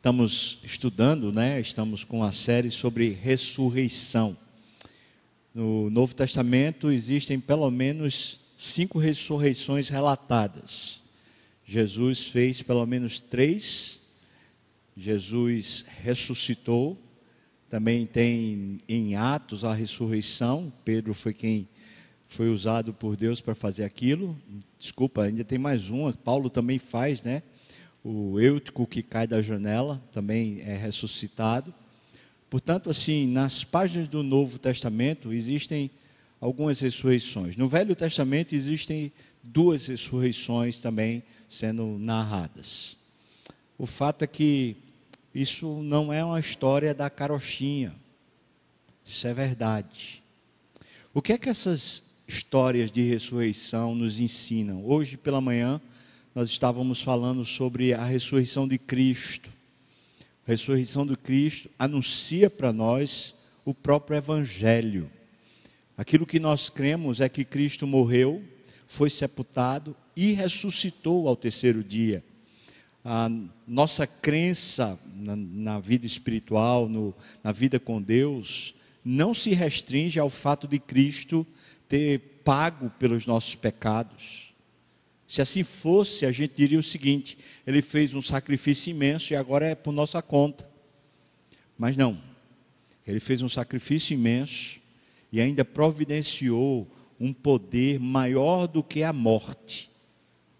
Estamos estudando, né? Estamos com uma série sobre ressurreição. No Novo Testamento existem pelo menos cinco ressurreições relatadas. Jesus fez pelo menos três. Jesus ressuscitou. Também tem em Atos a ressurreição. Pedro foi quem foi usado por Deus para fazer aquilo. Desculpa, ainda tem mais uma. Paulo também faz, né? O eutico que cai da janela também é ressuscitado. Portanto, assim, nas páginas do Novo Testamento existem algumas ressurreições. No Velho Testamento existem duas ressurreições também sendo narradas. O fato é que isso não é uma história da carochinha. Isso é verdade. O que é que essas histórias de ressurreição nos ensinam? Hoje pela manhã, nós estávamos falando sobre a ressurreição de Cristo. A ressurreição de Cristo anuncia para nós o próprio Evangelho. Aquilo que nós cremos é que Cristo morreu, foi sepultado e ressuscitou ao terceiro dia. A nossa crença na, na vida espiritual, no, na vida com Deus, não se restringe ao fato de Cristo ter pago pelos nossos pecados se assim fosse, a gente diria o seguinte: ele fez um sacrifício imenso e agora é por nossa conta. Mas não, ele fez um sacrifício imenso e ainda providenciou um poder maior do que a morte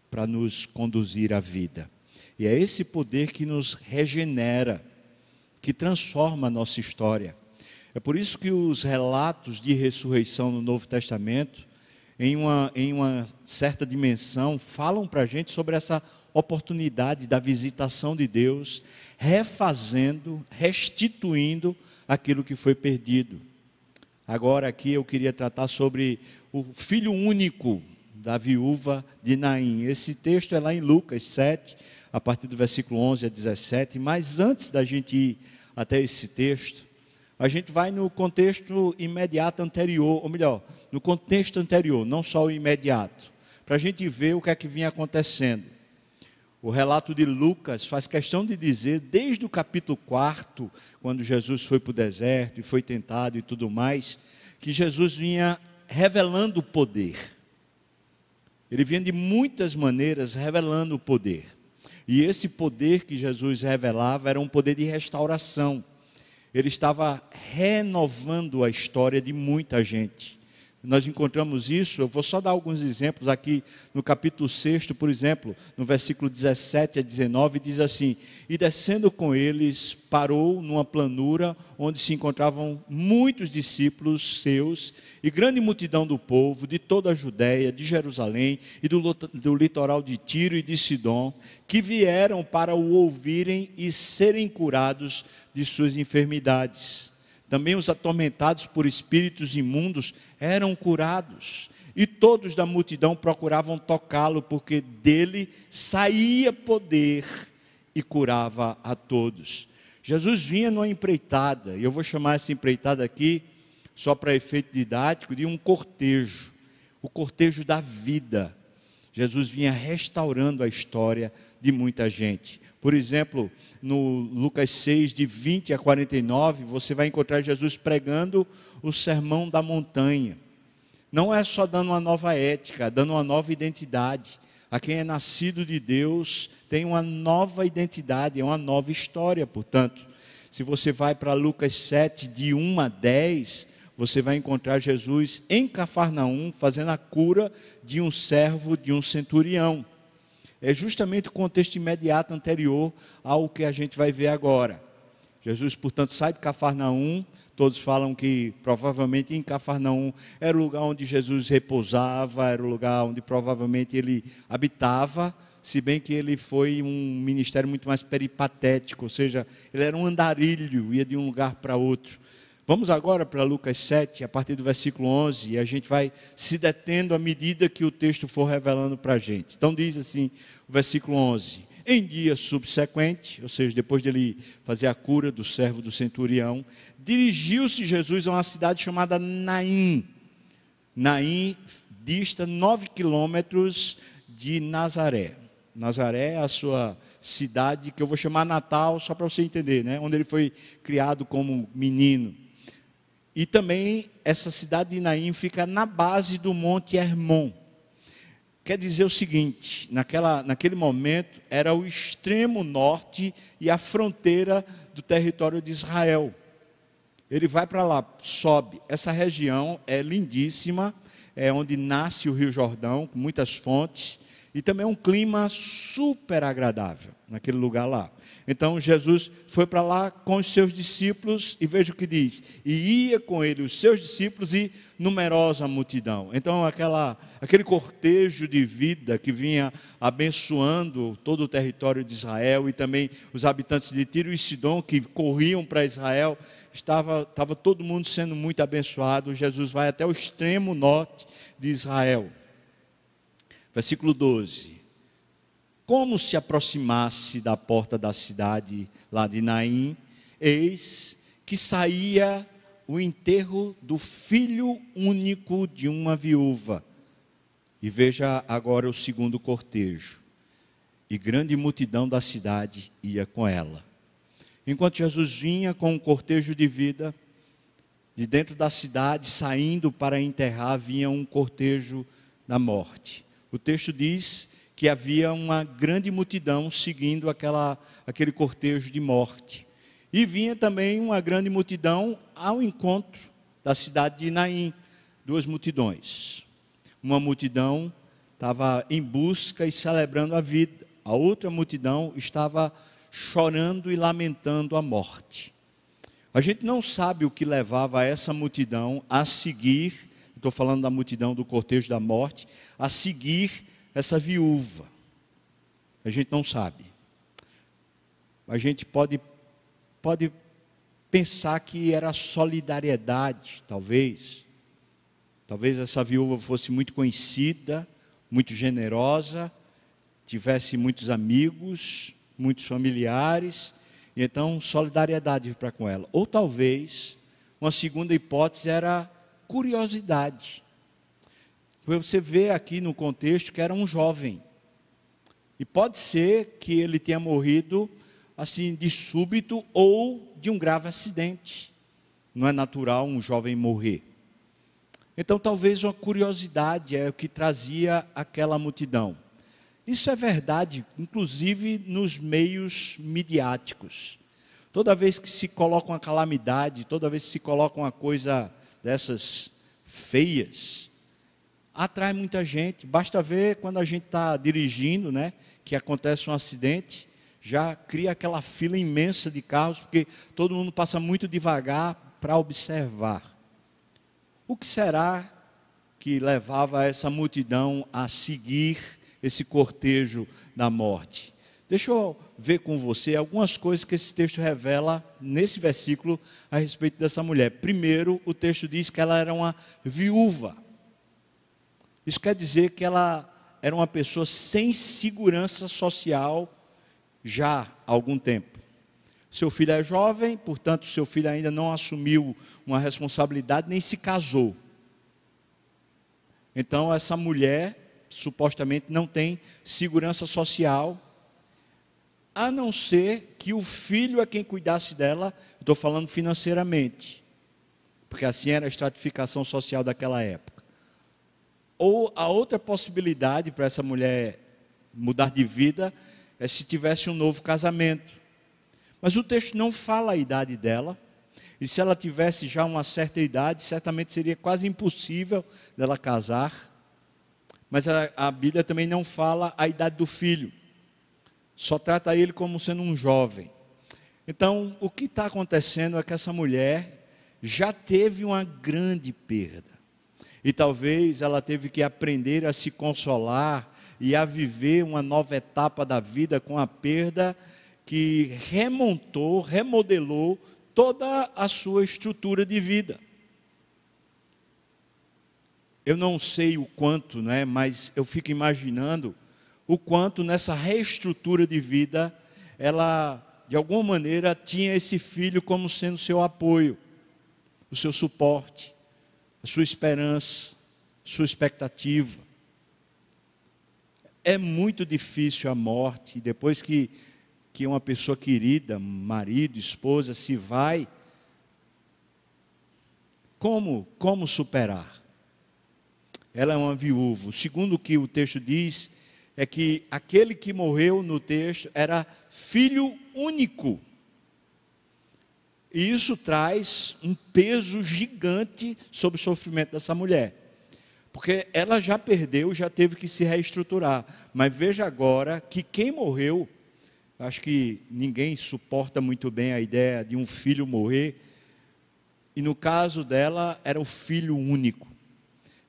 para nos conduzir à vida. E é esse poder que nos regenera, que transforma a nossa história. É por isso que os relatos de ressurreição no Novo Testamento em uma, em uma certa dimensão, falam para a gente sobre essa oportunidade da visitação de Deus, refazendo, restituindo aquilo que foi perdido. Agora, aqui eu queria tratar sobre o filho único da viúva de Naim. Esse texto é lá em Lucas 7, a partir do versículo 11 a 17. Mas antes da gente ir até esse texto, a gente vai no contexto imediato anterior, ou melhor, no contexto anterior, não só o imediato, para a gente ver o que é que vinha acontecendo. O relato de Lucas faz questão de dizer, desde o capítulo 4, quando Jesus foi para o deserto e foi tentado e tudo mais, que Jesus vinha revelando o poder. Ele vinha de muitas maneiras revelando o poder. E esse poder que Jesus revelava era um poder de restauração ele estava renovando a história de muita gente. Nós encontramos isso, eu vou só dar alguns exemplos aqui no capítulo 6, por exemplo, no versículo 17 a 19, diz assim: E descendo com eles, parou numa planura onde se encontravam muitos discípulos seus e grande multidão do povo de toda a Judéia, de Jerusalém e do, do litoral de Tiro e de Sidom, que vieram para o ouvirem e serem curados de suas enfermidades. Também os atormentados por espíritos imundos eram curados. E todos da multidão procuravam tocá-lo, porque dele saía poder e curava a todos. Jesus vinha numa empreitada, e eu vou chamar essa empreitada aqui, só para efeito didático, de um cortejo o cortejo da vida. Jesus vinha restaurando a história de muita gente. Por exemplo, no Lucas 6, de 20 a 49, você vai encontrar Jesus pregando o sermão da montanha. Não é só dando uma nova ética, dando uma nova identidade. A quem é nascido de Deus tem uma nova identidade, é uma nova história, portanto. Se você vai para Lucas 7, de 1 a 10, você vai encontrar Jesus em Cafarnaum fazendo a cura de um servo de um centurião é justamente o contexto imediato anterior ao que a gente vai ver agora. Jesus, portanto, sai de Cafarnaum. Todos falam que provavelmente em Cafarnaum era o lugar onde Jesus repousava, era o lugar onde provavelmente ele habitava, se bem que ele foi um ministério muito mais peripatético, ou seja, ele era um andarilho, ia de um lugar para outro. Vamos agora para Lucas 7, a partir do versículo 11, e a gente vai se detendo à medida que o texto for revelando para a gente. Então diz assim, o versículo 11: Em dia subsequente, ou seja, depois de ele fazer a cura do servo do centurião, dirigiu-se Jesus a uma cidade chamada Naim. Naim dista nove quilômetros de Nazaré. Nazaré é a sua cidade que eu vou chamar Natal, só para você entender, né? onde ele foi criado como menino. E também essa cidade de Naim fica na base do Monte Hermon. Quer dizer o seguinte: naquela, naquele momento era o extremo norte e a fronteira do território de Israel. Ele vai para lá, sobe. Essa região é lindíssima, é onde nasce o Rio Jordão, com muitas fontes, e também é um clima super agradável naquele lugar lá. Então Jesus foi para lá com os seus discípulos e veja o que diz: e ia com ele os seus discípulos e numerosa multidão. Então aquela aquele cortejo de vida que vinha abençoando todo o território de Israel e também os habitantes de Tiro e Sidom que corriam para Israel, estava estava todo mundo sendo muito abençoado. Jesus vai até o extremo norte de Israel. Versículo 12 como se aproximasse da porta da cidade lá de Naim, eis que saía o enterro do filho único de uma viúva. E veja agora o segundo cortejo. E grande multidão da cidade ia com ela. Enquanto Jesus vinha com um cortejo de vida, de dentro da cidade, saindo para enterrar, vinha um cortejo da morte. O texto diz que havia uma grande multidão seguindo aquela, aquele cortejo de morte. E vinha também uma grande multidão ao encontro da cidade de Naim, duas multidões. Uma multidão estava em busca e celebrando a vida, a outra multidão estava chorando e lamentando a morte. A gente não sabe o que levava essa multidão a seguir, estou falando da multidão do cortejo da morte, a seguir essa viúva? A gente não sabe. A gente pode, pode pensar que era solidariedade, talvez. Talvez essa viúva fosse muito conhecida, muito generosa, tivesse muitos amigos, muitos familiares, então solidariedade para com ela. Ou talvez uma segunda hipótese era curiosidade. Você vê aqui no contexto que era um jovem. E pode ser que ele tenha morrido assim de súbito ou de um grave acidente. Não é natural um jovem morrer. Então, talvez uma curiosidade é o que trazia aquela multidão. Isso é verdade, inclusive nos meios midiáticos. Toda vez que se coloca uma calamidade, toda vez que se coloca uma coisa dessas feias, atrai muita gente. Basta ver quando a gente está dirigindo, né? Que acontece um acidente, já cria aquela fila imensa de carros, porque todo mundo passa muito devagar para observar. O que será que levava essa multidão a seguir esse cortejo da morte? Deixa eu ver com você algumas coisas que esse texto revela nesse versículo a respeito dessa mulher. Primeiro, o texto diz que ela era uma viúva. Isso quer dizer que ela era uma pessoa sem segurança social já há algum tempo. Seu filho é jovem, portanto, seu filho ainda não assumiu uma responsabilidade nem se casou. Então, essa mulher supostamente não tem segurança social, a não ser que o filho é quem cuidasse dela, estou falando financeiramente, porque assim era a estratificação social daquela época. Ou a outra possibilidade para essa mulher mudar de vida é se tivesse um novo casamento. Mas o texto não fala a idade dela. E se ela tivesse já uma certa idade, certamente seria quase impossível dela casar. Mas a, a Bíblia também não fala a idade do filho. Só trata ele como sendo um jovem. Então, o que está acontecendo é que essa mulher já teve uma grande perda. E talvez ela teve que aprender a se consolar e a viver uma nova etapa da vida com a perda que remontou, remodelou toda a sua estrutura de vida. Eu não sei o quanto, né, mas eu fico imaginando o quanto nessa reestrutura de vida ela de alguma maneira tinha esse filho como sendo seu apoio, o seu suporte a sua esperança, sua expectativa. É muito difícil a morte, depois que que uma pessoa querida, marido, esposa, se vai, como, como superar? Ela é uma viúva. Segundo o que o texto diz, é que aquele que morreu no texto era filho único. E isso traz um peso gigante sobre o sofrimento dessa mulher. Porque ela já perdeu, já teve que se reestruturar. Mas veja agora que quem morreu, acho que ninguém suporta muito bem a ideia de um filho morrer. E no caso dela, era o filho único.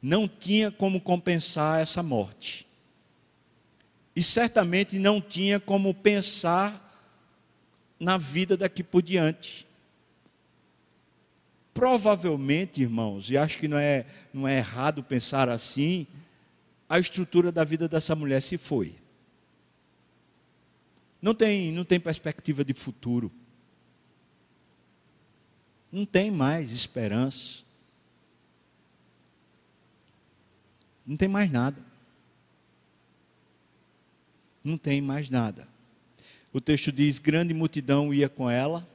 Não tinha como compensar essa morte. E certamente não tinha como pensar na vida daqui por diante. Provavelmente, irmãos, e acho que não é, não é errado pensar assim, a estrutura da vida dessa mulher se foi. Não tem, não tem perspectiva de futuro. Não tem mais esperança. Não tem mais nada. Não tem mais nada. O texto diz: grande multidão ia com ela,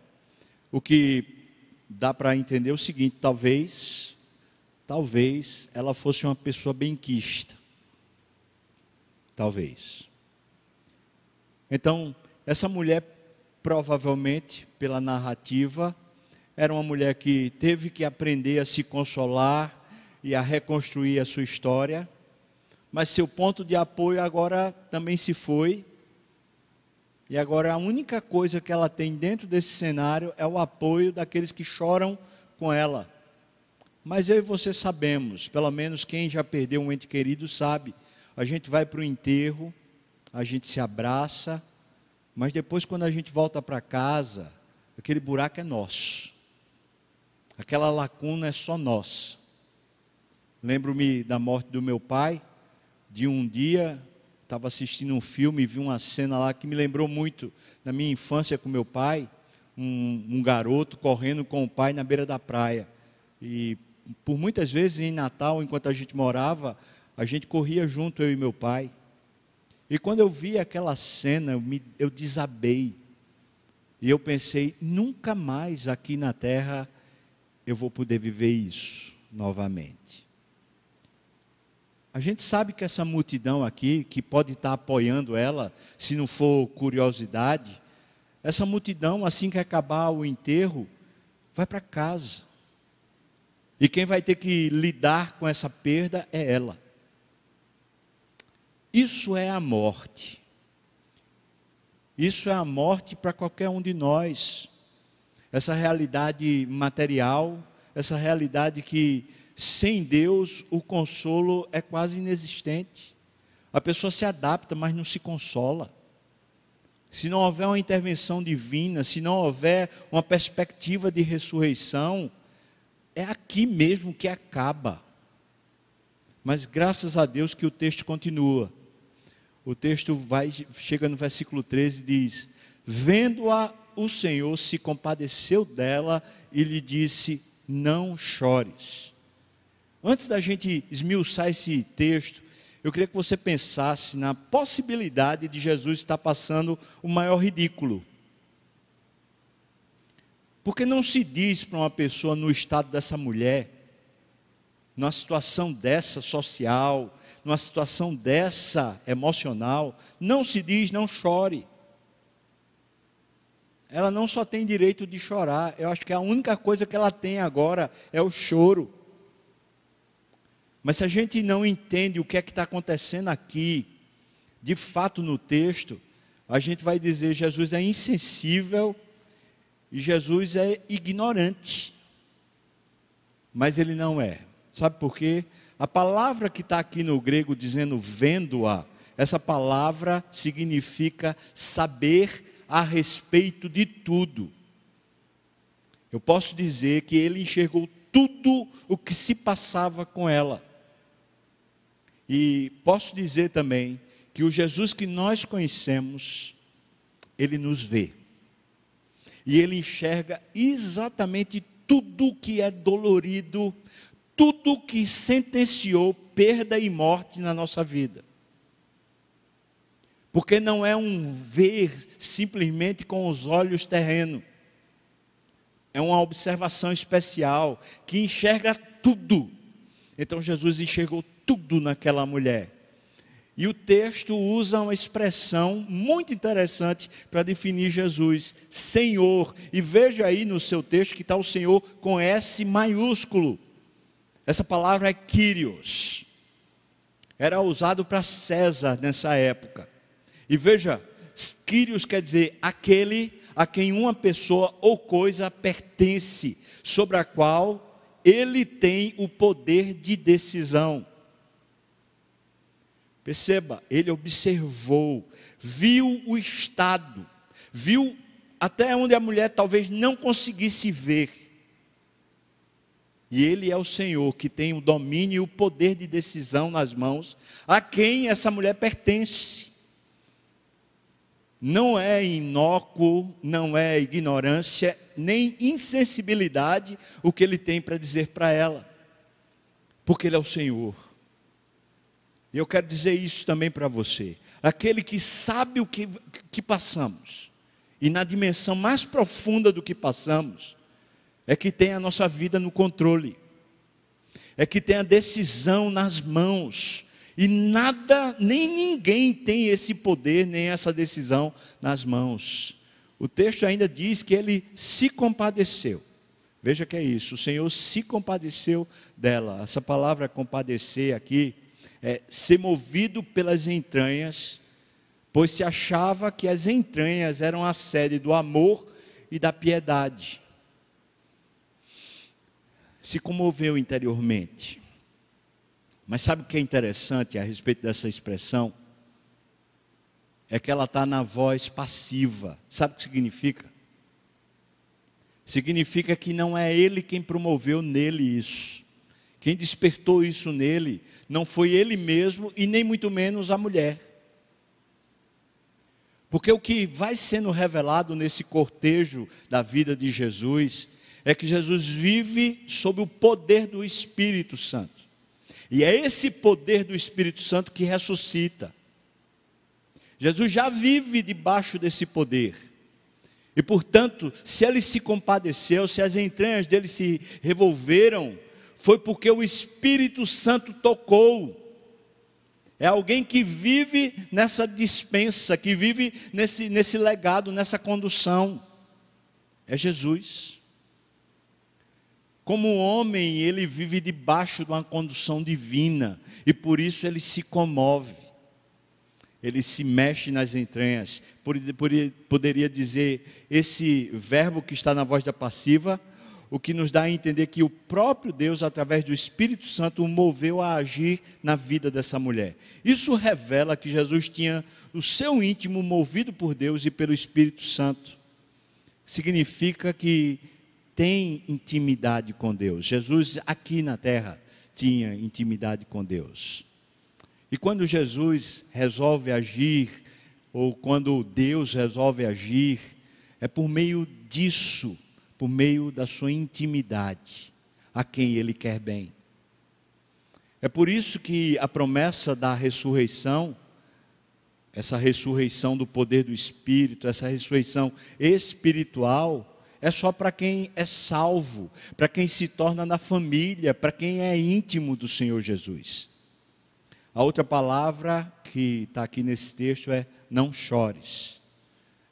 o que dá para entender o seguinte: talvez, talvez ela fosse uma pessoa benquista. Talvez. Então, essa mulher, provavelmente, pela narrativa, era uma mulher que teve que aprender a se consolar e a reconstruir a sua história, mas seu ponto de apoio agora também se foi e agora a única coisa que ela tem dentro desse cenário é o apoio daqueles que choram com ela. Mas eu e você sabemos, pelo menos quem já perdeu um ente querido sabe, a gente vai para o enterro, a gente se abraça, mas depois quando a gente volta para casa, aquele buraco é nosso. Aquela lacuna é só nossa. Lembro-me da morte do meu pai, de um dia estava assistindo um filme e vi uma cena lá que me lembrou muito da minha infância com meu pai, um, um, garoto correndo com o pai na beira da praia. E por muitas vezes em Natal, enquanto a gente morava, a gente corria junto, eu e meu pai. E quando eu vi aquela cena, eu, me, eu desabei. E eu pensei, nunca mais aqui na terra eu vou poder viver isso novamente. A gente sabe que essa multidão aqui, que pode estar apoiando ela, se não for curiosidade, essa multidão, assim que acabar o enterro, vai para casa. E quem vai ter que lidar com essa perda é ela. Isso é a morte. Isso é a morte para qualquer um de nós. Essa realidade material, essa realidade que sem Deus, o consolo é quase inexistente. A pessoa se adapta, mas não se consola. Se não houver uma intervenção divina, se não houver uma perspectiva de ressurreição, é aqui mesmo que acaba. Mas graças a Deus que o texto continua. O texto vai chega no versículo 13 e diz: Vendo-a, o Senhor se compadeceu dela e lhe disse: Não chores. Antes da gente esmiuçar esse texto, eu queria que você pensasse na possibilidade de Jesus estar passando o maior ridículo. Porque não se diz para uma pessoa no estado dessa mulher, numa situação dessa social, numa situação dessa emocional, não se diz não chore. Ela não só tem direito de chorar, eu acho que a única coisa que ela tem agora é o choro. Mas se a gente não entende o que é que está acontecendo aqui, de fato no texto, a gente vai dizer Jesus é insensível e Jesus é ignorante. Mas ele não é. Sabe por quê? A palavra que está aqui no grego dizendo vendo-a, essa palavra significa saber a respeito de tudo. Eu posso dizer que ele enxergou tudo o que se passava com ela. E posso dizer também que o Jesus que nós conhecemos, ele nos vê. E ele enxerga exatamente tudo que é dolorido, tudo que sentenciou perda e morte na nossa vida. porque não é um ver simplesmente com os olhos terrenos, é uma observação especial que enxerga tudo. Então Jesus enxergou tudo naquela mulher. E o texto usa uma expressão muito interessante para definir Jesus, Senhor. E veja aí no seu texto que está o Senhor com S maiúsculo. Essa palavra é Kyrios. Era usado para César nessa época. E veja, Kyrios quer dizer aquele a quem uma pessoa ou coisa pertence, sobre a qual ele tem o poder de decisão. Perceba, ele observou, viu o estado, viu até onde a mulher talvez não conseguisse ver. E ele é o Senhor que tem o domínio e o poder de decisão nas mãos, a quem essa mulher pertence. Não é inócuo, não é ignorância, nem insensibilidade o que ele tem para dizer para ela, porque ele é o Senhor. E eu quero dizer isso também para você. Aquele que sabe o que, que passamos, e na dimensão mais profunda do que passamos, é que tem a nossa vida no controle, é que tem a decisão nas mãos, e nada, nem ninguém tem esse poder, nem essa decisão nas mãos. O texto ainda diz que ele se compadeceu. Veja que é isso, o Senhor se compadeceu dela. Essa palavra compadecer aqui é, ser movido pelas entranhas, pois se achava que as entranhas eram a sede do amor e da piedade. Se comoveu interiormente. Mas sabe o que é interessante a respeito dessa expressão? É que ela está na voz passiva. Sabe o que significa? Significa que não é ele quem promoveu nele isso. Quem despertou isso nele não foi ele mesmo e nem muito menos a mulher. Porque o que vai sendo revelado nesse cortejo da vida de Jesus é que Jesus vive sob o poder do Espírito Santo. E é esse poder do Espírito Santo que ressuscita. Jesus já vive debaixo desse poder. E portanto, se ele se compadeceu, se as entranhas dele se revolveram, foi porque o Espírito Santo tocou. É alguém que vive nessa dispensa, que vive nesse, nesse legado, nessa condução. É Jesus. Como homem, ele vive debaixo de uma condução divina, e por isso ele se comove, ele se mexe nas entranhas. Poderia dizer, esse verbo que está na voz da passiva, o que nos dá a entender que o próprio Deus, através do Espírito Santo, o moveu a agir na vida dessa mulher. Isso revela que Jesus tinha o seu íntimo movido por Deus e pelo Espírito Santo. Significa que tem intimidade com Deus. Jesus, aqui na terra, tinha intimidade com Deus. E quando Jesus resolve agir, ou quando Deus resolve agir, é por meio disso por meio da sua intimidade a quem ele quer bem. É por isso que a promessa da ressurreição, essa ressurreição do poder do Espírito, essa ressurreição espiritual, é só para quem é salvo, para quem se torna na família, para quem é íntimo do Senhor Jesus. A outra palavra que está aqui nesse texto é não chores.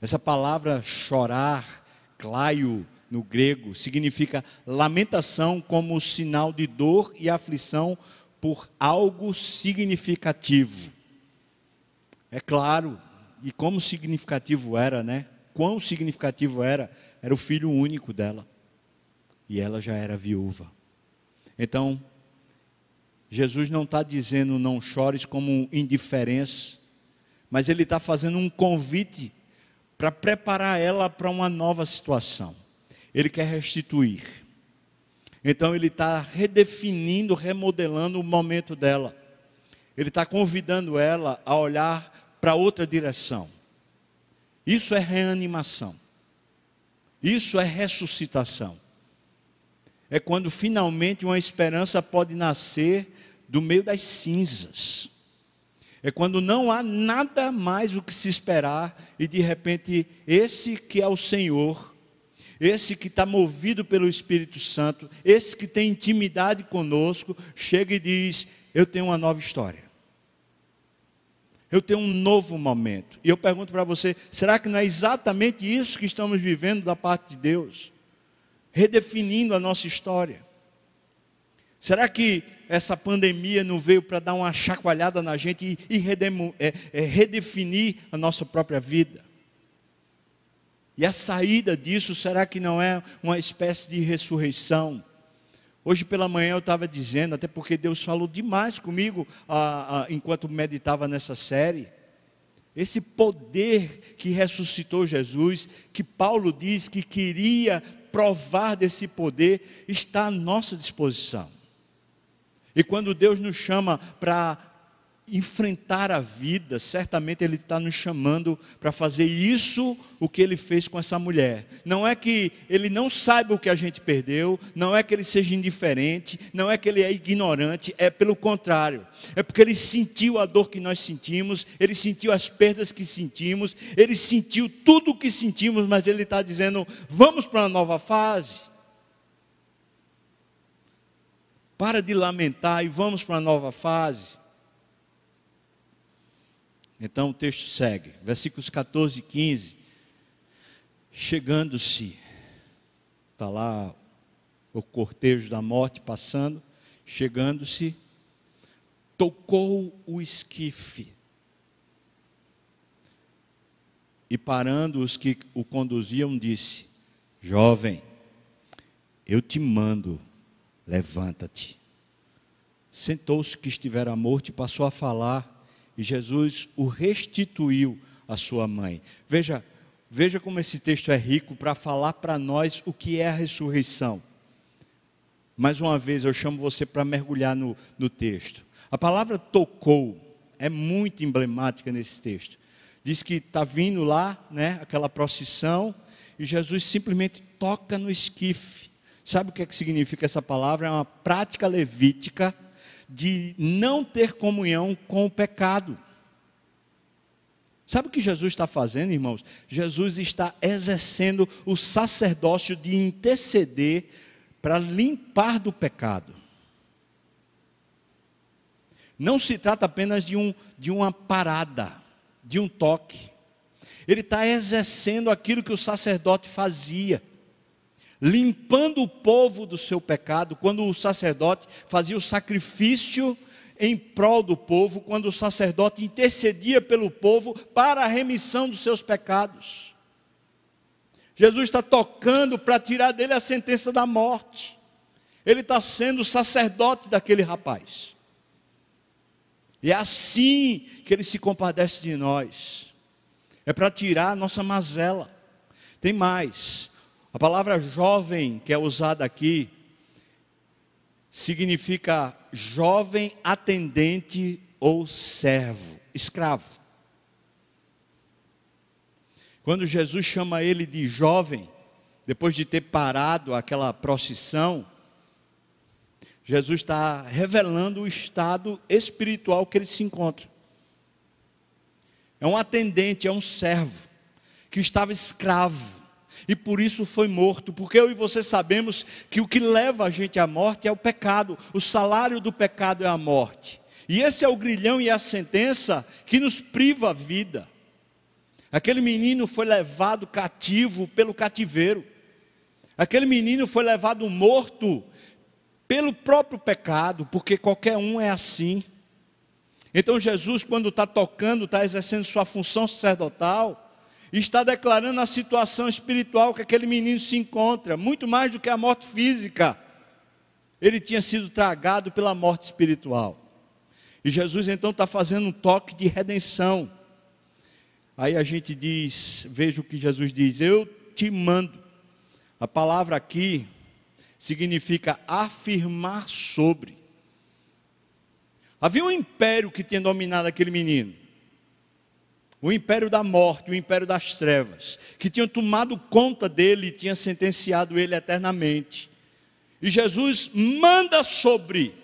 Essa palavra chorar, claio, no grego, significa lamentação como sinal de dor e aflição por algo significativo. É claro, e como significativo era, né? Quão significativo era? Era o filho único dela. E ela já era viúva. Então, Jesus não está dizendo não chores como indiferença, mas Ele está fazendo um convite para preparar ela para uma nova situação. Ele quer restituir. Então ele está redefinindo, remodelando o momento dela. Ele está convidando ela a olhar para outra direção. Isso é reanimação. Isso é ressuscitação. É quando finalmente uma esperança pode nascer do meio das cinzas. É quando não há nada mais o que se esperar e de repente esse que é o Senhor, esse que está movido pelo Espírito Santo, esse que tem intimidade conosco, chega e diz: Eu tenho uma nova história. Eu tenho um novo momento. E eu pergunto para você: será que não é exatamente isso que estamos vivendo da parte de Deus? Redefinindo a nossa história. Será que essa pandemia não veio para dar uma chacoalhada na gente e, e é, é, redefinir a nossa própria vida? E a saída disso, será que não é uma espécie de ressurreição? Hoje pela manhã eu estava dizendo, até porque Deus falou demais comigo enquanto meditava nessa série. Esse poder que ressuscitou Jesus, que Paulo diz que queria provar desse poder, está à nossa disposição. E quando Deus nos chama para enfrentar a vida, certamente Ele está nos chamando para fazer isso, o que Ele fez com essa mulher. Não é que Ele não saiba o que a gente perdeu, não é que Ele seja indiferente, não é que Ele é ignorante, é pelo contrário. É porque Ele sentiu a dor que nós sentimos, Ele sentiu as perdas que sentimos, Ele sentiu tudo o que sentimos, mas Ele está dizendo: vamos para uma nova fase. Para de lamentar e vamos para uma nova fase. Então o texto segue, versículos 14 e 15. Chegando-se, está lá o cortejo da morte passando, chegando-se, tocou o esquife. E parando os que o conduziam, disse: Jovem, eu te mando levanta-te. Sentou-se que estivera morto e passou a falar, e Jesus o restituiu à sua mãe. Veja, veja como esse texto é rico para falar para nós o que é a ressurreição. Mais uma vez, eu chamo você para mergulhar no, no texto. A palavra tocou é muito emblemática nesse texto. Diz que está vindo lá, né, aquela procissão, e Jesus simplesmente toca no esquife. Sabe o que, é que significa essa palavra? É uma prática levítica de não ter comunhão com o pecado. Sabe o que Jesus está fazendo, irmãos? Jesus está exercendo o sacerdócio de interceder para limpar do pecado. Não se trata apenas de, um, de uma parada, de um toque. Ele está exercendo aquilo que o sacerdote fazia limpando o povo do seu pecado, quando o sacerdote fazia o sacrifício em prol do povo, quando o sacerdote intercedia pelo povo para a remissão dos seus pecados. Jesus está tocando para tirar dele a sentença da morte. Ele está sendo o sacerdote daquele rapaz. E é assim que ele se compadece de nós. É para tirar a nossa mazela. Tem mais. A palavra jovem que é usada aqui significa jovem atendente ou servo, escravo. Quando Jesus chama ele de jovem, depois de ter parado aquela procissão, Jesus está revelando o estado espiritual que ele se encontra. É um atendente, é um servo, que estava escravo e por isso foi morto, porque eu e você sabemos que o que leva a gente à morte é o pecado, o salário do pecado é a morte. E esse é o grilhão e a sentença que nos priva a vida. Aquele menino foi levado cativo pelo cativeiro. Aquele menino foi levado morto pelo próprio pecado, porque qualquer um é assim. Então Jesus, quando está tocando, está exercendo sua função sacerdotal, está declarando a situação espiritual que aquele menino se encontra, muito mais do que a morte física. Ele tinha sido tragado pela morte espiritual. E Jesus então está fazendo um toque de redenção. Aí a gente diz, veja o que Jesus diz: Eu te mando. A palavra aqui significa afirmar sobre. Havia um império que tinha dominado aquele menino o império da morte, o império das trevas, que tinham tomado conta dele e tinham sentenciado ele eternamente. E Jesus manda sobre,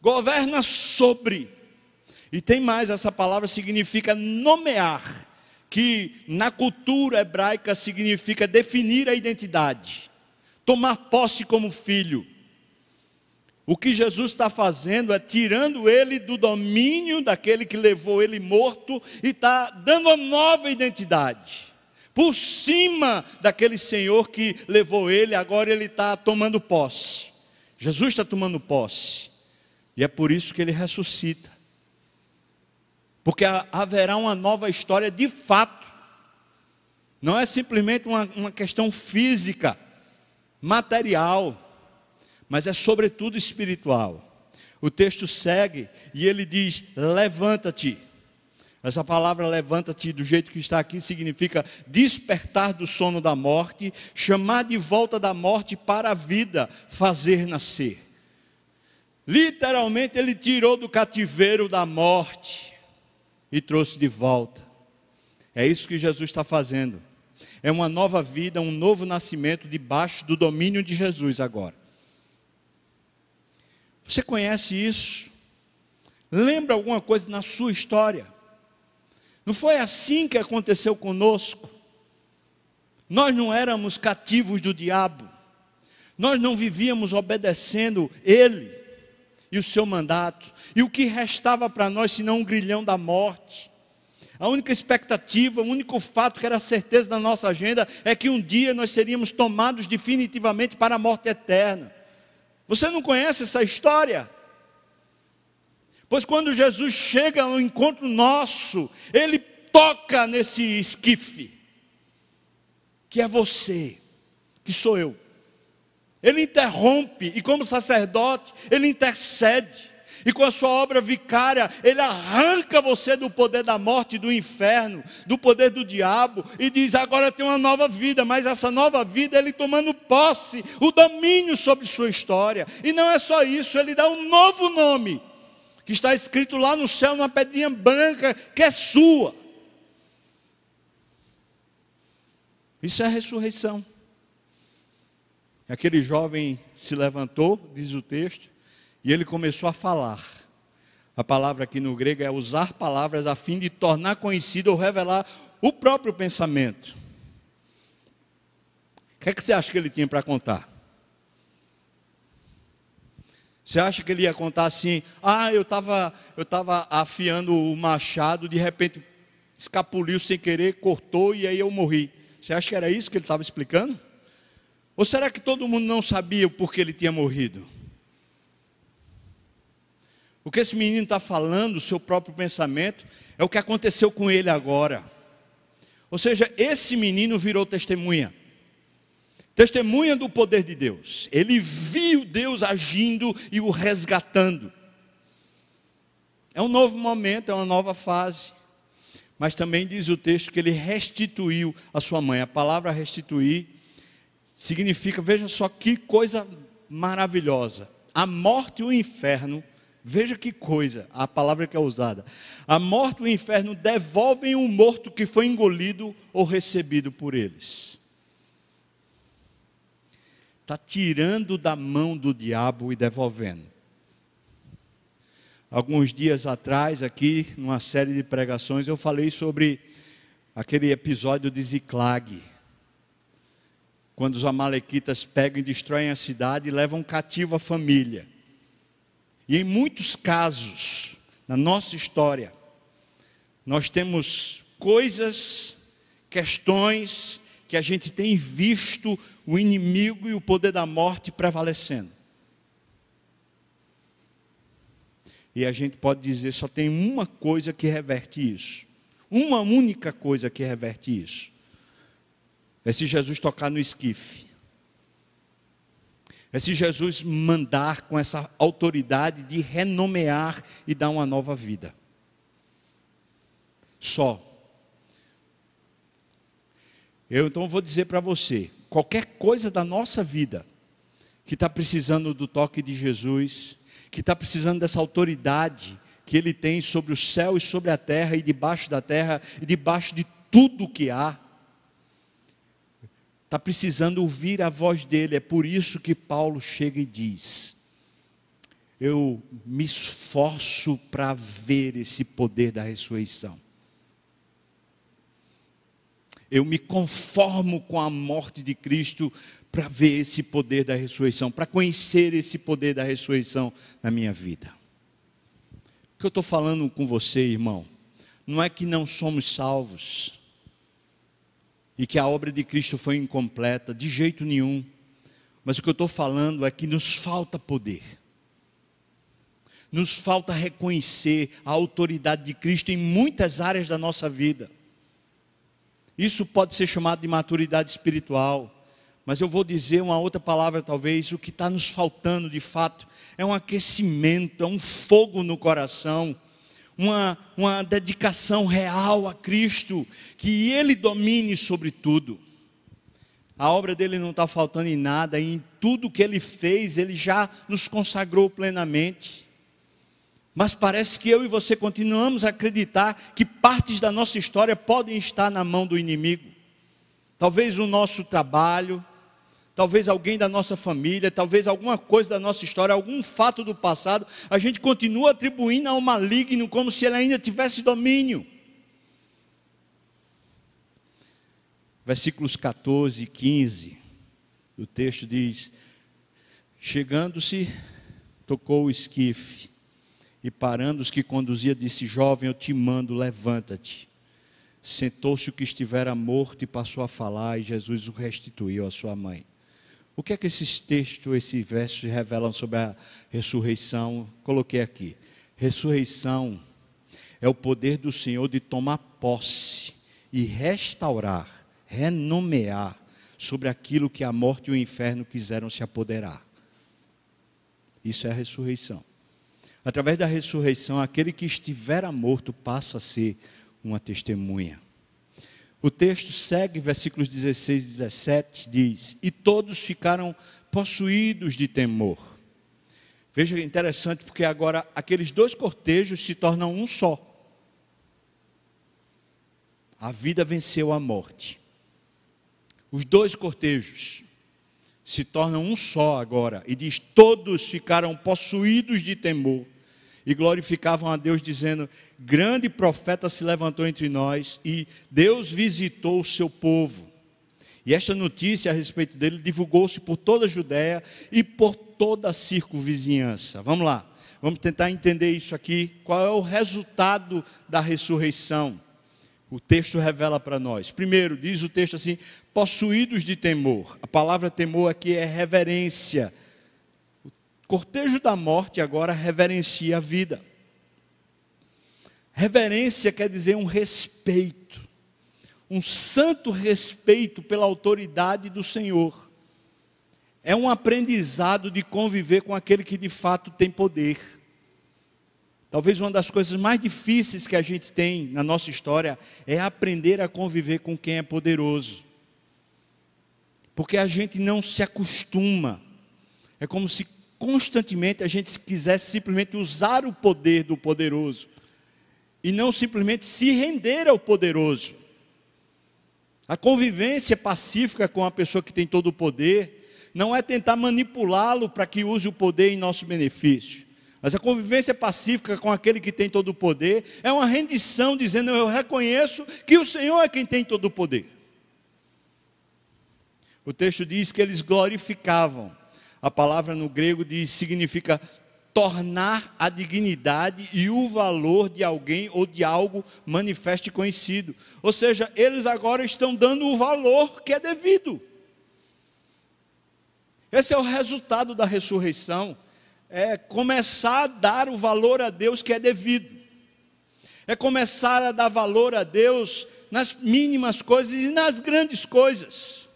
governa sobre, E tem mais, essa palavra significa nomear, que na cultura hebraica significa definir a identidade, tomar posse como filho. O que Jesus está fazendo é tirando ele do domínio daquele que levou ele morto e está dando uma nova identidade. Por cima daquele Senhor que levou ele, agora ele está tomando posse. Jesus está tomando posse. E é por isso que ele ressuscita. Porque haverá uma nova história de fato. Não é simplesmente uma, uma questão física, material mas é sobretudo espiritual. O texto segue e ele diz: levanta-te. Essa palavra levanta-te, do jeito que está aqui, significa despertar do sono da morte, chamar de volta da morte para a vida, fazer nascer. Literalmente, ele tirou do cativeiro da morte e trouxe de volta. É isso que Jesus está fazendo. É uma nova vida, um novo nascimento debaixo do domínio de Jesus agora. Você conhece isso? Lembra alguma coisa na sua história? Não foi assim que aconteceu conosco? Nós não éramos cativos do diabo, nós não vivíamos obedecendo ele e o seu mandato, e o que restava para nós senão um grilhão da morte? A única expectativa, o único fato que era certeza na nossa agenda é que um dia nós seríamos tomados definitivamente para a morte eterna. Você não conhece essa história? Pois quando Jesus chega ao encontro nosso, ele toca nesse esquife, que é você, que sou eu. Ele interrompe, e como sacerdote, ele intercede e com a sua obra vicária, ele arranca você do poder da morte, do inferno, do poder do diabo, e diz: agora tem uma nova vida, mas essa nova vida ele tomando posse, o domínio sobre sua história. E não é só isso, ele dá um novo nome, que está escrito lá no céu, numa pedrinha branca, que é sua. Isso é a ressurreição. Aquele jovem se levantou, diz o texto, e ele começou a falar. A palavra aqui no grego é usar palavras a fim de tornar conhecido ou revelar o próprio pensamento. O que é que você acha que ele tinha para contar? Você acha que ele ia contar assim: ah, eu estava eu tava afiando o machado, de repente escapuliu sem querer, cortou e aí eu morri. Você acha que era isso que ele estava explicando? Ou será que todo mundo não sabia o porquê ele tinha morrido? O que esse menino está falando, o seu próprio pensamento, é o que aconteceu com ele agora. Ou seja, esse menino virou testemunha. Testemunha do poder de Deus. Ele viu Deus agindo e o resgatando. É um novo momento, é uma nova fase. Mas também diz o texto que ele restituiu a sua mãe. A palavra restituir significa, veja só que coisa maravilhosa. A morte e o inferno Veja que coisa, a palavra que é usada. A morte e o inferno devolvem o morto que foi engolido ou recebido por eles. Está tirando da mão do diabo e devolvendo. Alguns dias atrás, aqui, numa série de pregações, eu falei sobre aquele episódio de Ziclag. Quando os amalequitas pegam e destroem a cidade e levam cativo a família. E em muitos casos, na nossa história, nós temos coisas, questões que a gente tem visto o inimigo e o poder da morte prevalecendo. E a gente pode dizer só tem uma coisa que reverte isso. Uma única coisa que reverte isso. É se Jesus tocar no esquife. É se Jesus mandar com essa autoridade de renomear e dar uma nova vida. Só. Eu então vou dizer para você: qualquer coisa da nossa vida que está precisando do toque de Jesus, que está precisando dessa autoridade que Ele tem sobre o céu e sobre a terra e debaixo da terra e debaixo de tudo que há, está precisando ouvir a voz dele. É por isso que Paulo chega e diz: eu me esforço para ver esse poder da ressurreição. Eu me conformo com a morte de Cristo para ver esse poder da ressurreição, para conhecer esse poder da ressurreição na minha vida. O que eu estou falando com você, irmão, não é que não somos salvos e que a obra de Cristo foi incompleta, de jeito nenhum. Mas o que eu estou falando é que nos falta poder. Nos falta reconhecer a autoridade de Cristo em muitas áreas da nossa vida. Isso pode ser chamado de maturidade espiritual, mas eu vou dizer uma outra palavra, talvez, o que está nos faltando de fato é um aquecimento, é um fogo no coração, uma, uma dedicação real a Cristo, que Ele domine sobre tudo. A obra dele não está faltando em nada, em tudo que ele fez, ele já nos consagrou plenamente. Mas parece que eu e você continuamos a acreditar que partes da nossa história podem estar na mão do inimigo. Talvez o nosso trabalho, talvez alguém da nossa família, talvez alguma coisa da nossa história, algum fato do passado, a gente continua atribuindo ao maligno como se ele ainda tivesse domínio. versículos 14 e 15, o texto diz: Chegando-se, tocou o esquife, e parando os que conduzia, disse: Jovem, eu te mando, levanta-te. Sentou-se o que estivera morto e passou a falar, e Jesus o restituiu à sua mãe. O que é que esses textos, esses versos revelam sobre a ressurreição? Coloquei aqui. Ressurreição é o poder do Senhor de tomar posse e restaurar renomear sobre aquilo que a morte e o inferno quiseram se apoderar. Isso é a ressurreição. Através da ressurreição, aquele que estivera morto passa a ser uma testemunha. O texto segue, versículos 16 e 17, diz: E todos ficaram possuídos de temor. Veja que interessante, porque agora aqueles dois cortejos se tornam um só. A vida venceu a morte. Os dois cortejos se tornam um só agora, e diz: todos ficaram possuídos de temor e glorificavam a Deus, dizendo: Grande profeta se levantou entre nós e Deus visitou o seu povo. E esta notícia a respeito dele divulgou-se por toda a Judéia e por toda a circunvizinhança. Vamos lá, vamos tentar entender isso aqui. Qual é o resultado da ressurreição? O texto revela para nós. Primeiro, diz o texto assim: possuídos de temor. A palavra temor aqui é reverência. O cortejo da morte agora reverencia a vida. Reverência quer dizer um respeito, um santo respeito pela autoridade do Senhor. É um aprendizado de conviver com aquele que de fato tem poder. Talvez uma das coisas mais difíceis que a gente tem na nossa história é aprender a conviver com quem é poderoso porque a gente não se acostuma. É como se constantemente a gente quisesse simplesmente usar o poder do poderoso e não simplesmente se render ao poderoso. A convivência pacífica com a pessoa que tem todo o poder não é tentar manipulá-lo para que use o poder em nosso benefício. Mas a convivência pacífica com aquele que tem todo o poder é uma rendição dizendo: Eu reconheço que o Senhor é quem tem todo o poder. O texto diz que eles glorificavam. A palavra no grego diz significa tornar a dignidade e o valor de alguém ou de algo manifesto e conhecido. Ou seja, eles agora estão dando o valor que é devido. Esse é o resultado da ressurreição. É começar a dar o valor a Deus que é devido. É começar a dar valor a Deus nas mínimas coisas e nas grandes coisas.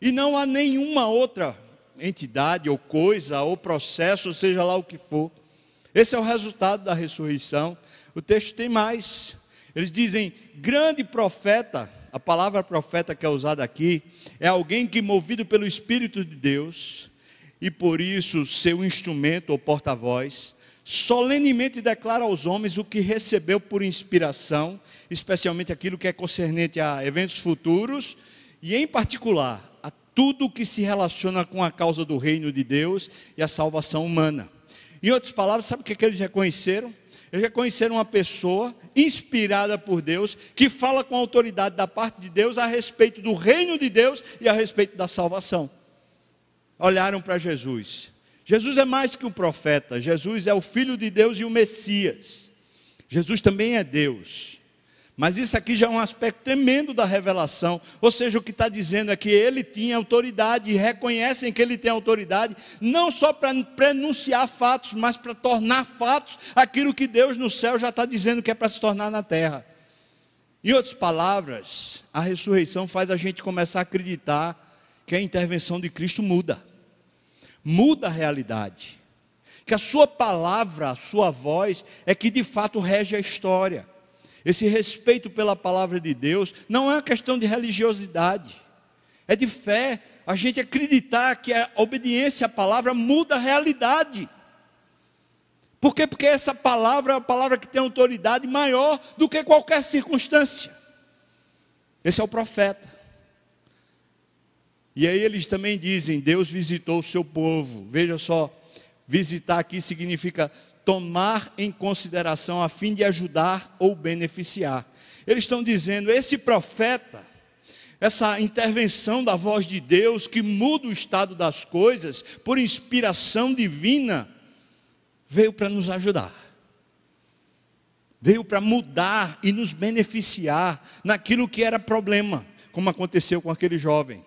E não há nenhuma outra entidade ou coisa ou processo, seja lá o que for. Esse é o resultado da ressurreição. O texto tem mais. Eles dizem: grande profeta, a palavra profeta que é usada aqui, é alguém que, movido pelo Espírito de Deus, e por isso seu instrumento ou porta-voz, solenemente declara aos homens o que recebeu por inspiração, especialmente aquilo que é concernente a eventos futuros, e em particular tudo que se relaciona com a causa do reino de Deus e a salvação humana. Em outras palavras, sabe o que, que eles reconheceram? Eles reconheceram uma pessoa inspirada por Deus, que fala com autoridade da parte de Deus a respeito do reino de Deus e a respeito da salvação. Olharam para Jesus. Jesus é mais que um profeta, Jesus é o Filho de Deus e o Messias. Jesus também é Deus. Mas isso aqui já é um aspecto tremendo da revelação. Ou seja, o que está dizendo é que ele tinha autoridade e reconhecem que ele tem autoridade, não só para prenunciar fatos, mas para tornar fatos aquilo que Deus no céu já está dizendo que é para se tornar na terra. Em outras palavras, a ressurreição faz a gente começar a acreditar que a intervenção de Cristo muda, muda a realidade, que a sua palavra, a sua voz é que de fato rege a história. Esse respeito pela palavra de Deus não é uma questão de religiosidade, é de fé, a gente acreditar que a obediência à palavra muda a realidade. Por quê? Porque essa palavra é a palavra que tem autoridade maior do que qualquer circunstância. Esse é o profeta. E aí eles também dizem: Deus visitou o seu povo. Veja só, visitar aqui significa tomar em consideração a fim de ajudar ou beneficiar. Eles estão dizendo: esse profeta, essa intervenção da voz de Deus que muda o estado das coisas por inspiração divina, veio para nos ajudar. Veio para mudar e nos beneficiar naquilo que era problema, como aconteceu com aquele jovem.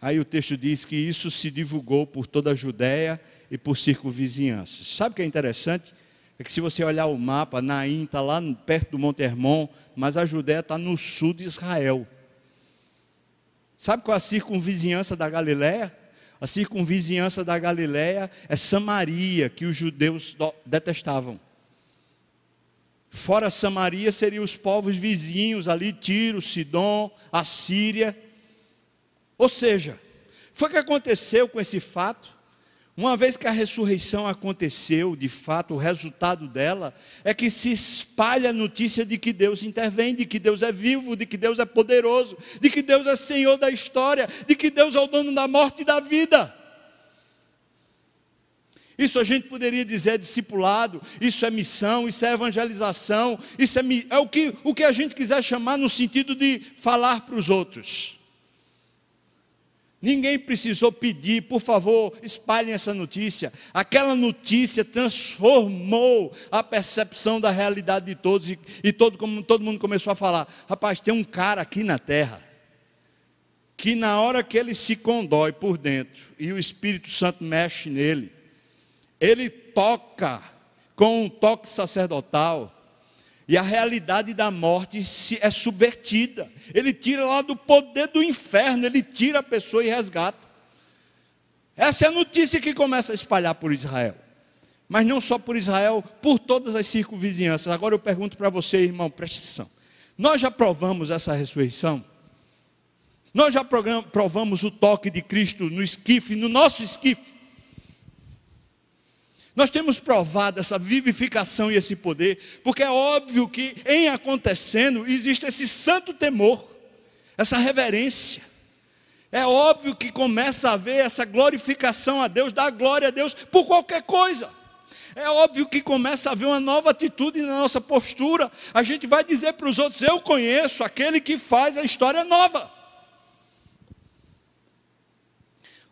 Aí o texto diz que isso se divulgou por toda a Judéia e por circunvizinhança. Sabe o que é interessante? É que se você olhar o mapa, Naim está lá perto do Monte Hermon, mas a Judéia está no sul de Israel. Sabe qual é a circunvizinhança da Galiléia? A circunvizinhança da Galiléia é Samaria, que os judeus detestavam. Fora Samaria seriam os povos vizinhos ali, Tiro, Sidom, a Síria. Ou seja, foi o que aconteceu com esse fato. Uma vez que a ressurreição aconteceu, de fato, o resultado dela é que se espalha a notícia de que Deus intervém, de que Deus é vivo, de que Deus é poderoso, de que Deus é Senhor da história, de que Deus é o dono da morte e da vida. Isso a gente poderia dizer é discipulado, isso é missão, isso é evangelização, isso é, é o, que, o que a gente quiser chamar no sentido de falar para os outros. Ninguém precisou pedir, por favor, espalhem essa notícia. Aquela notícia transformou a percepção da realidade de todos e, e todo, como, todo mundo começou a falar: rapaz, tem um cara aqui na terra que na hora que ele se condói por dentro e o Espírito Santo mexe nele, ele toca com um toque sacerdotal e a realidade da morte é subvertida. Ele tira lá do poder do inferno, ele tira a pessoa e resgata. Essa é a notícia que começa a espalhar por Israel. Mas não só por Israel, por todas as circunvizinhanças. Agora eu pergunto para você, irmão, preste atenção. Nós já provamos essa ressurreição? Nós já provamos o toque de Cristo no esquife, no nosso esquife? Nós temos provado essa vivificação e esse poder, porque é óbvio que em acontecendo existe esse santo temor, essa reverência. É óbvio que começa a haver essa glorificação a Deus, dar glória a Deus por qualquer coisa. É óbvio que começa a haver uma nova atitude na nossa postura. A gente vai dizer para os outros: Eu conheço aquele que faz a história nova.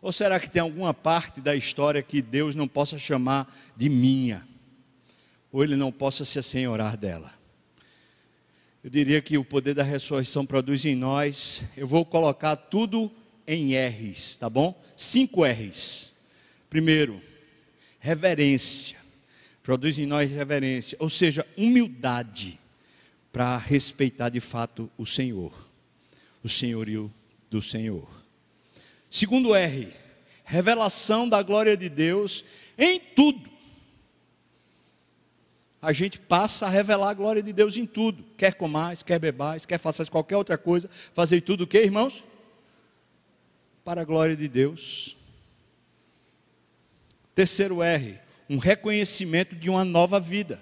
Ou será que tem alguma parte da história que Deus não possa chamar de minha? Ou ele não possa se assenhorar dela? Eu diria que o poder da ressurreição produz em nós, eu vou colocar tudo em R's, tá bom? Cinco R's. Primeiro, reverência. Produz em nós reverência, ou seja, humildade para respeitar de fato o Senhor, o senhorio do Senhor. Segundo R, revelação da glória de Deus em tudo. A gente passa a revelar a glória de Deus em tudo. Quer comais, quer bebais, quer façais qualquer outra coisa, fazer tudo o que, irmãos? Para a glória de Deus. Terceiro R, um reconhecimento de uma nova vida.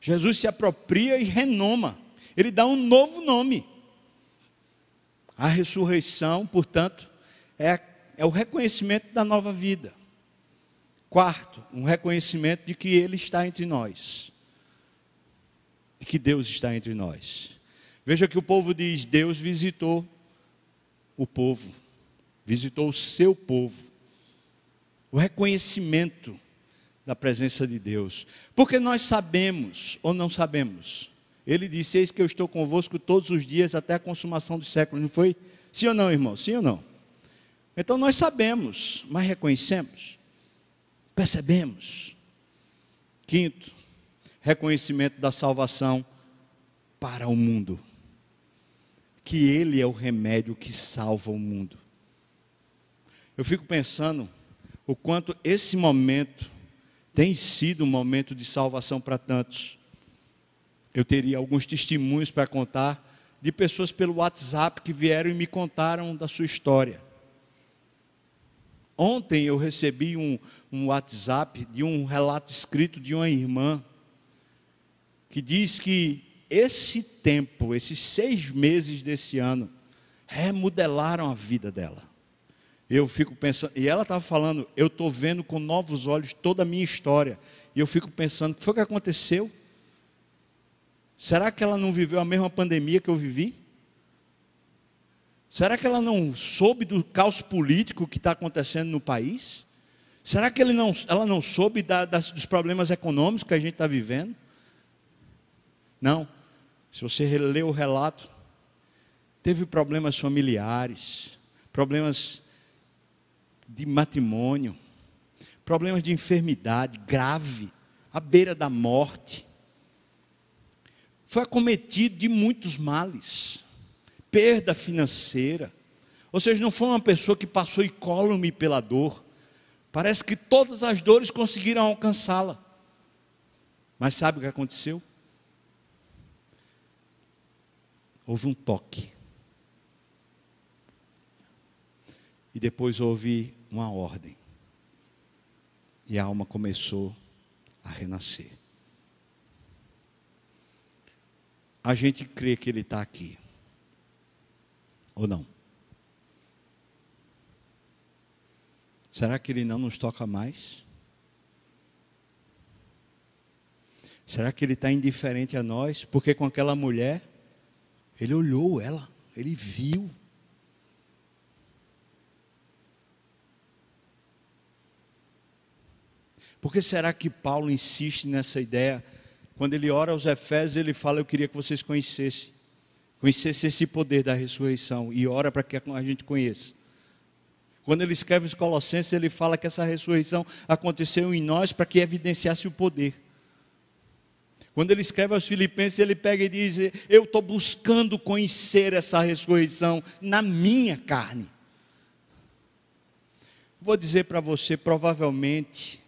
Jesus se apropria e renoma. Ele dá um novo nome. A ressurreição, portanto, é a é o reconhecimento da nova vida. Quarto, um reconhecimento de que Ele está entre nós, de que Deus está entre nós. Veja que o povo diz: Deus visitou o povo, visitou o seu povo. O reconhecimento da presença de Deus, porque nós sabemos ou não sabemos. Ele disse: Eis que eu estou convosco todos os dias até a consumação dos séculos, não foi? Sim ou não, irmão? Sim ou não? Então nós sabemos, mas reconhecemos, percebemos. Quinto, reconhecimento da salvação para o mundo. Que Ele é o remédio que salva o mundo. Eu fico pensando o quanto esse momento tem sido um momento de salvação para tantos. Eu teria alguns testemunhos para contar de pessoas pelo WhatsApp que vieram e me contaram da sua história. Ontem eu recebi um, um WhatsApp de um relato escrito de uma irmã que diz que esse tempo, esses seis meses desse ano, remodelaram a vida dela. Eu fico pensando, e ela estava falando, eu estou vendo com novos olhos toda a minha história. E eu fico pensando, o que foi que aconteceu? Será que ela não viveu a mesma pandemia que eu vivi? Será que ela não soube do caos político que está acontecendo no país? Será que não, ela não soube da, das, dos problemas econômicos que a gente está vivendo? Não. Se você ler o relato, teve problemas familiares, problemas de matrimônio, problemas de enfermidade grave, à beira da morte. Foi acometido de muitos males perda financeira. Ou seja, não foi uma pessoa que passou incólume pela dor. Parece que todas as dores conseguiram alcançá-la. Mas sabe o que aconteceu? Houve um toque. E depois houve uma ordem. E a alma começou a renascer. A gente crê que ele está aqui. Ou não? Será que Ele não nos toca mais? Será que Ele está indiferente a nós? Porque com aquela mulher, Ele olhou ela, Ele viu. Por que será que Paulo insiste nessa ideia? Quando ele ora aos Efésios, ele fala: Eu queria que vocês conhecessem conhecesse esse poder da ressurreição e ora para que a gente conheça. Quando ele escreve os Colossenses, ele fala que essa ressurreição aconteceu em nós para que evidenciasse o poder. Quando ele escreve aos Filipenses, ele pega e diz: Eu estou buscando conhecer essa ressurreição na minha carne. Vou dizer para você, provavelmente,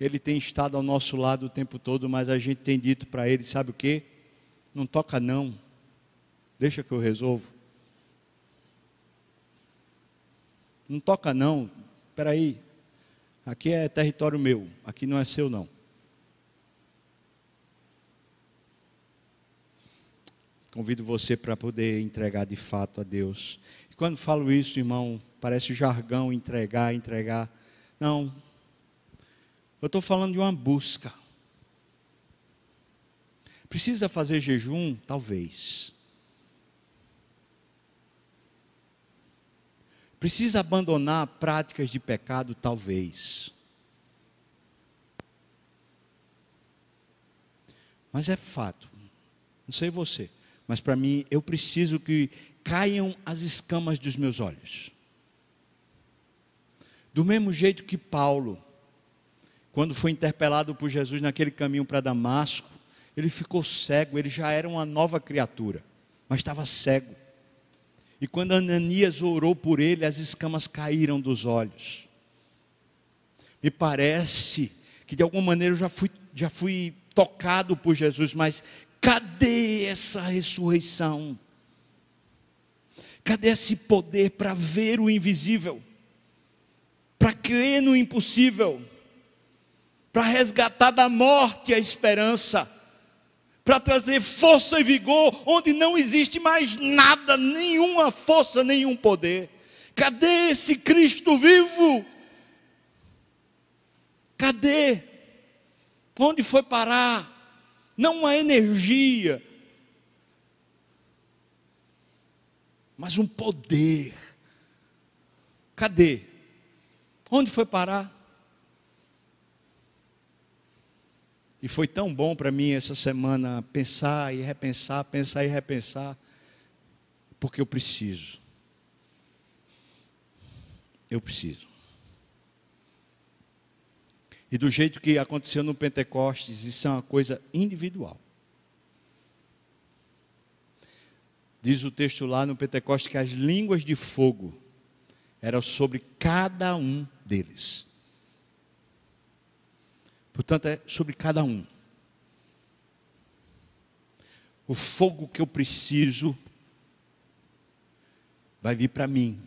ele tem estado ao nosso lado o tempo todo, mas a gente tem dito para ele: sabe o que? Não toca não Deixa que eu resolvo. Não toca não. Espera aí. Aqui é território meu, aqui não é seu não. Convido você para poder entregar de fato a Deus. E quando falo isso, irmão, parece jargão entregar, entregar. Não. Eu estou falando de uma busca. Precisa fazer jejum? Talvez. Precisa abandonar práticas de pecado, talvez. Mas é fato. Não sei você, mas para mim eu preciso que caiam as escamas dos meus olhos. Do mesmo jeito que Paulo, quando foi interpelado por Jesus naquele caminho para Damasco, ele ficou cego, ele já era uma nova criatura, mas estava cego. E quando Ananias orou por ele, as escamas caíram dos olhos. Me parece que de alguma maneira eu já fui, já fui tocado por Jesus, mas cadê essa ressurreição? Cadê esse poder para ver o invisível? Para crer no impossível? Para resgatar da morte a esperança? Para trazer força e vigor onde não existe mais nada, nenhuma força, nenhum poder. Cadê esse Cristo vivo? Cadê? Onde foi parar? Não uma energia, mas um poder. Cadê? Onde foi parar? E foi tão bom para mim essa semana pensar e repensar, pensar e repensar, porque eu preciso. Eu preciso. E do jeito que aconteceu no Pentecostes, isso é uma coisa individual. Diz o texto lá no Pentecostes que as línguas de fogo eram sobre cada um deles. Portanto, é sobre cada um. O fogo que eu preciso vai vir para mim,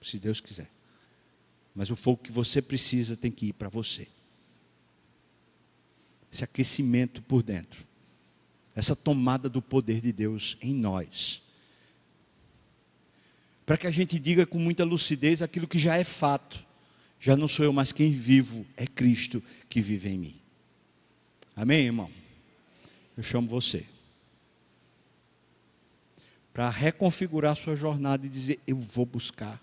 se Deus quiser. Mas o fogo que você precisa tem que ir para você. Esse aquecimento por dentro. Essa tomada do poder de Deus em nós. Para que a gente diga com muita lucidez aquilo que já é fato. Já não sou eu mais quem vivo, é Cristo que vive em mim. Amém, irmão? Eu chamo você para reconfigurar sua jornada e dizer: Eu vou buscar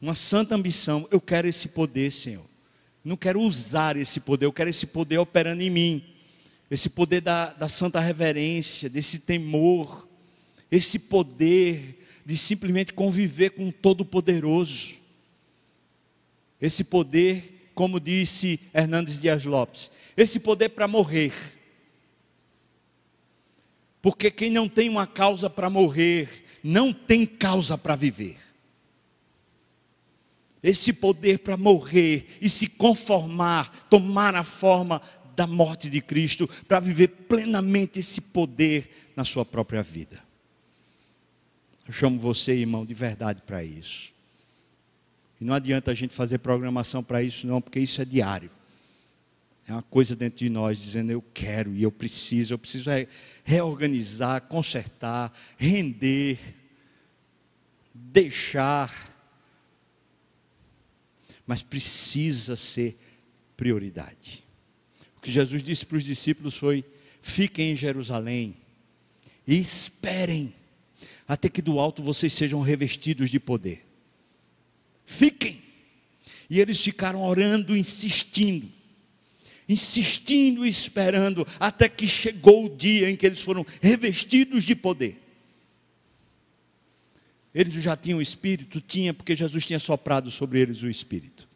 uma santa ambição. Eu quero esse poder, Senhor. Não quero usar esse poder, eu quero esse poder operando em mim. Esse poder da, da santa reverência, desse temor, esse poder de simplesmente conviver com o Todo-Poderoso. Esse poder, como disse Hernandes Dias Lopes, esse poder para morrer. Porque quem não tem uma causa para morrer, não tem causa para viver esse poder para morrer e se conformar, tomar a forma da morte de Cristo, para viver plenamente esse poder na sua própria vida. Eu chamo você, irmão, de verdade para isso. E não adianta a gente fazer programação para isso, não, porque isso é diário. É uma coisa dentro de nós dizendo eu quero e eu preciso, eu preciso reorganizar, consertar, render, deixar mas precisa ser prioridade. O que Jesus disse para os discípulos foi: fiquem em Jerusalém e esperem até que do alto vocês sejam revestidos de poder. Fiquem. E eles ficaram orando, insistindo, insistindo e esperando, até que chegou o dia em que eles foram revestidos de poder. Eles já tinham o Espírito? Tinha, porque Jesus tinha soprado sobre eles o Espírito.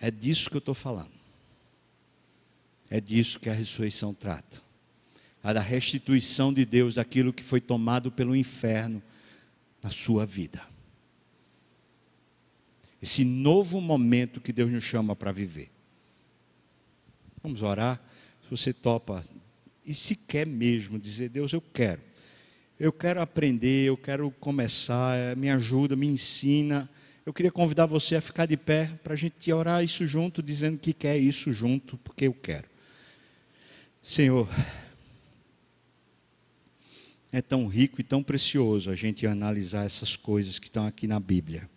É disso que eu estou falando. É disso que a ressurreição trata. A da restituição de Deus daquilo que foi tomado pelo inferno na sua vida. Esse novo momento que Deus nos chama para viver. Vamos orar. Se você topa e se quer mesmo dizer, Deus, eu quero. Eu quero aprender, eu quero começar, eh, me ajuda, me ensina. Eu queria convidar você a ficar de pé para a gente orar isso junto, dizendo que quer isso junto, porque eu quero. Senhor, é tão rico e tão precioso a gente analisar essas coisas que estão aqui na Bíblia.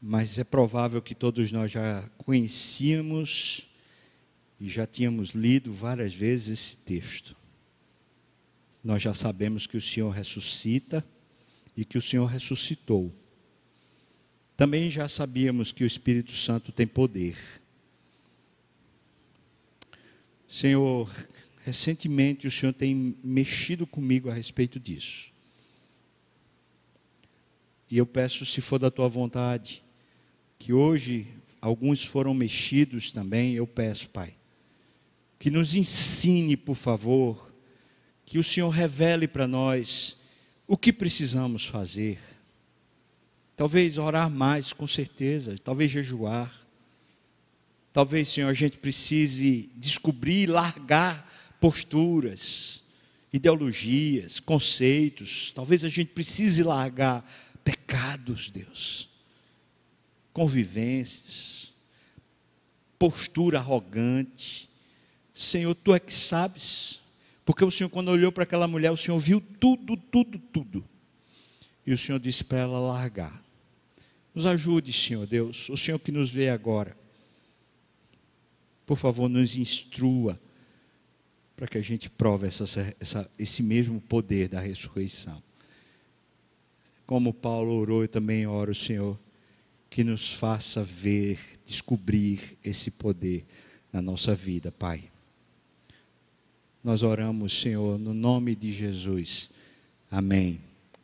Mas é provável que todos nós já conhecíamos e já tínhamos lido várias vezes esse texto. Nós já sabemos que o Senhor ressuscita e que o Senhor ressuscitou. Também já sabíamos que o Espírito Santo tem poder. Senhor, recentemente o Senhor tem mexido comigo a respeito disso. E eu peço, se for da tua vontade, que hoje alguns foram mexidos também, eu peço, Pai, que nos ensine, por favor, que o Senhor revele para nós o que precisamos fazer. Talvez orar mais, com certeza, talvez jejuar. Talvez, Senhor, a gente precise descobrir, largar posturas, ideologias, conceitos. Talvez a gente precise largar pecados, Deus, convivências, postura arrogante Senhor, tu é que sabes. Porque o Senhor, quando olhou para aquela mulher, o Senhor viu tudo, tudo, tudo. e o Senhor disse para ela largar. Nos ajude, Senhor Deus, o Senhor que nos vê agora. Por favor, nos instrua para que a gente prove essa, essa, esse mesmo poder da ressurreição. Como Paulo orou, eu também oro, Senhor, que nos faça ver, descobrir esse poder na nossa vida, Pai. Nós oramos, Senhor, no nome de Jesus. Amém.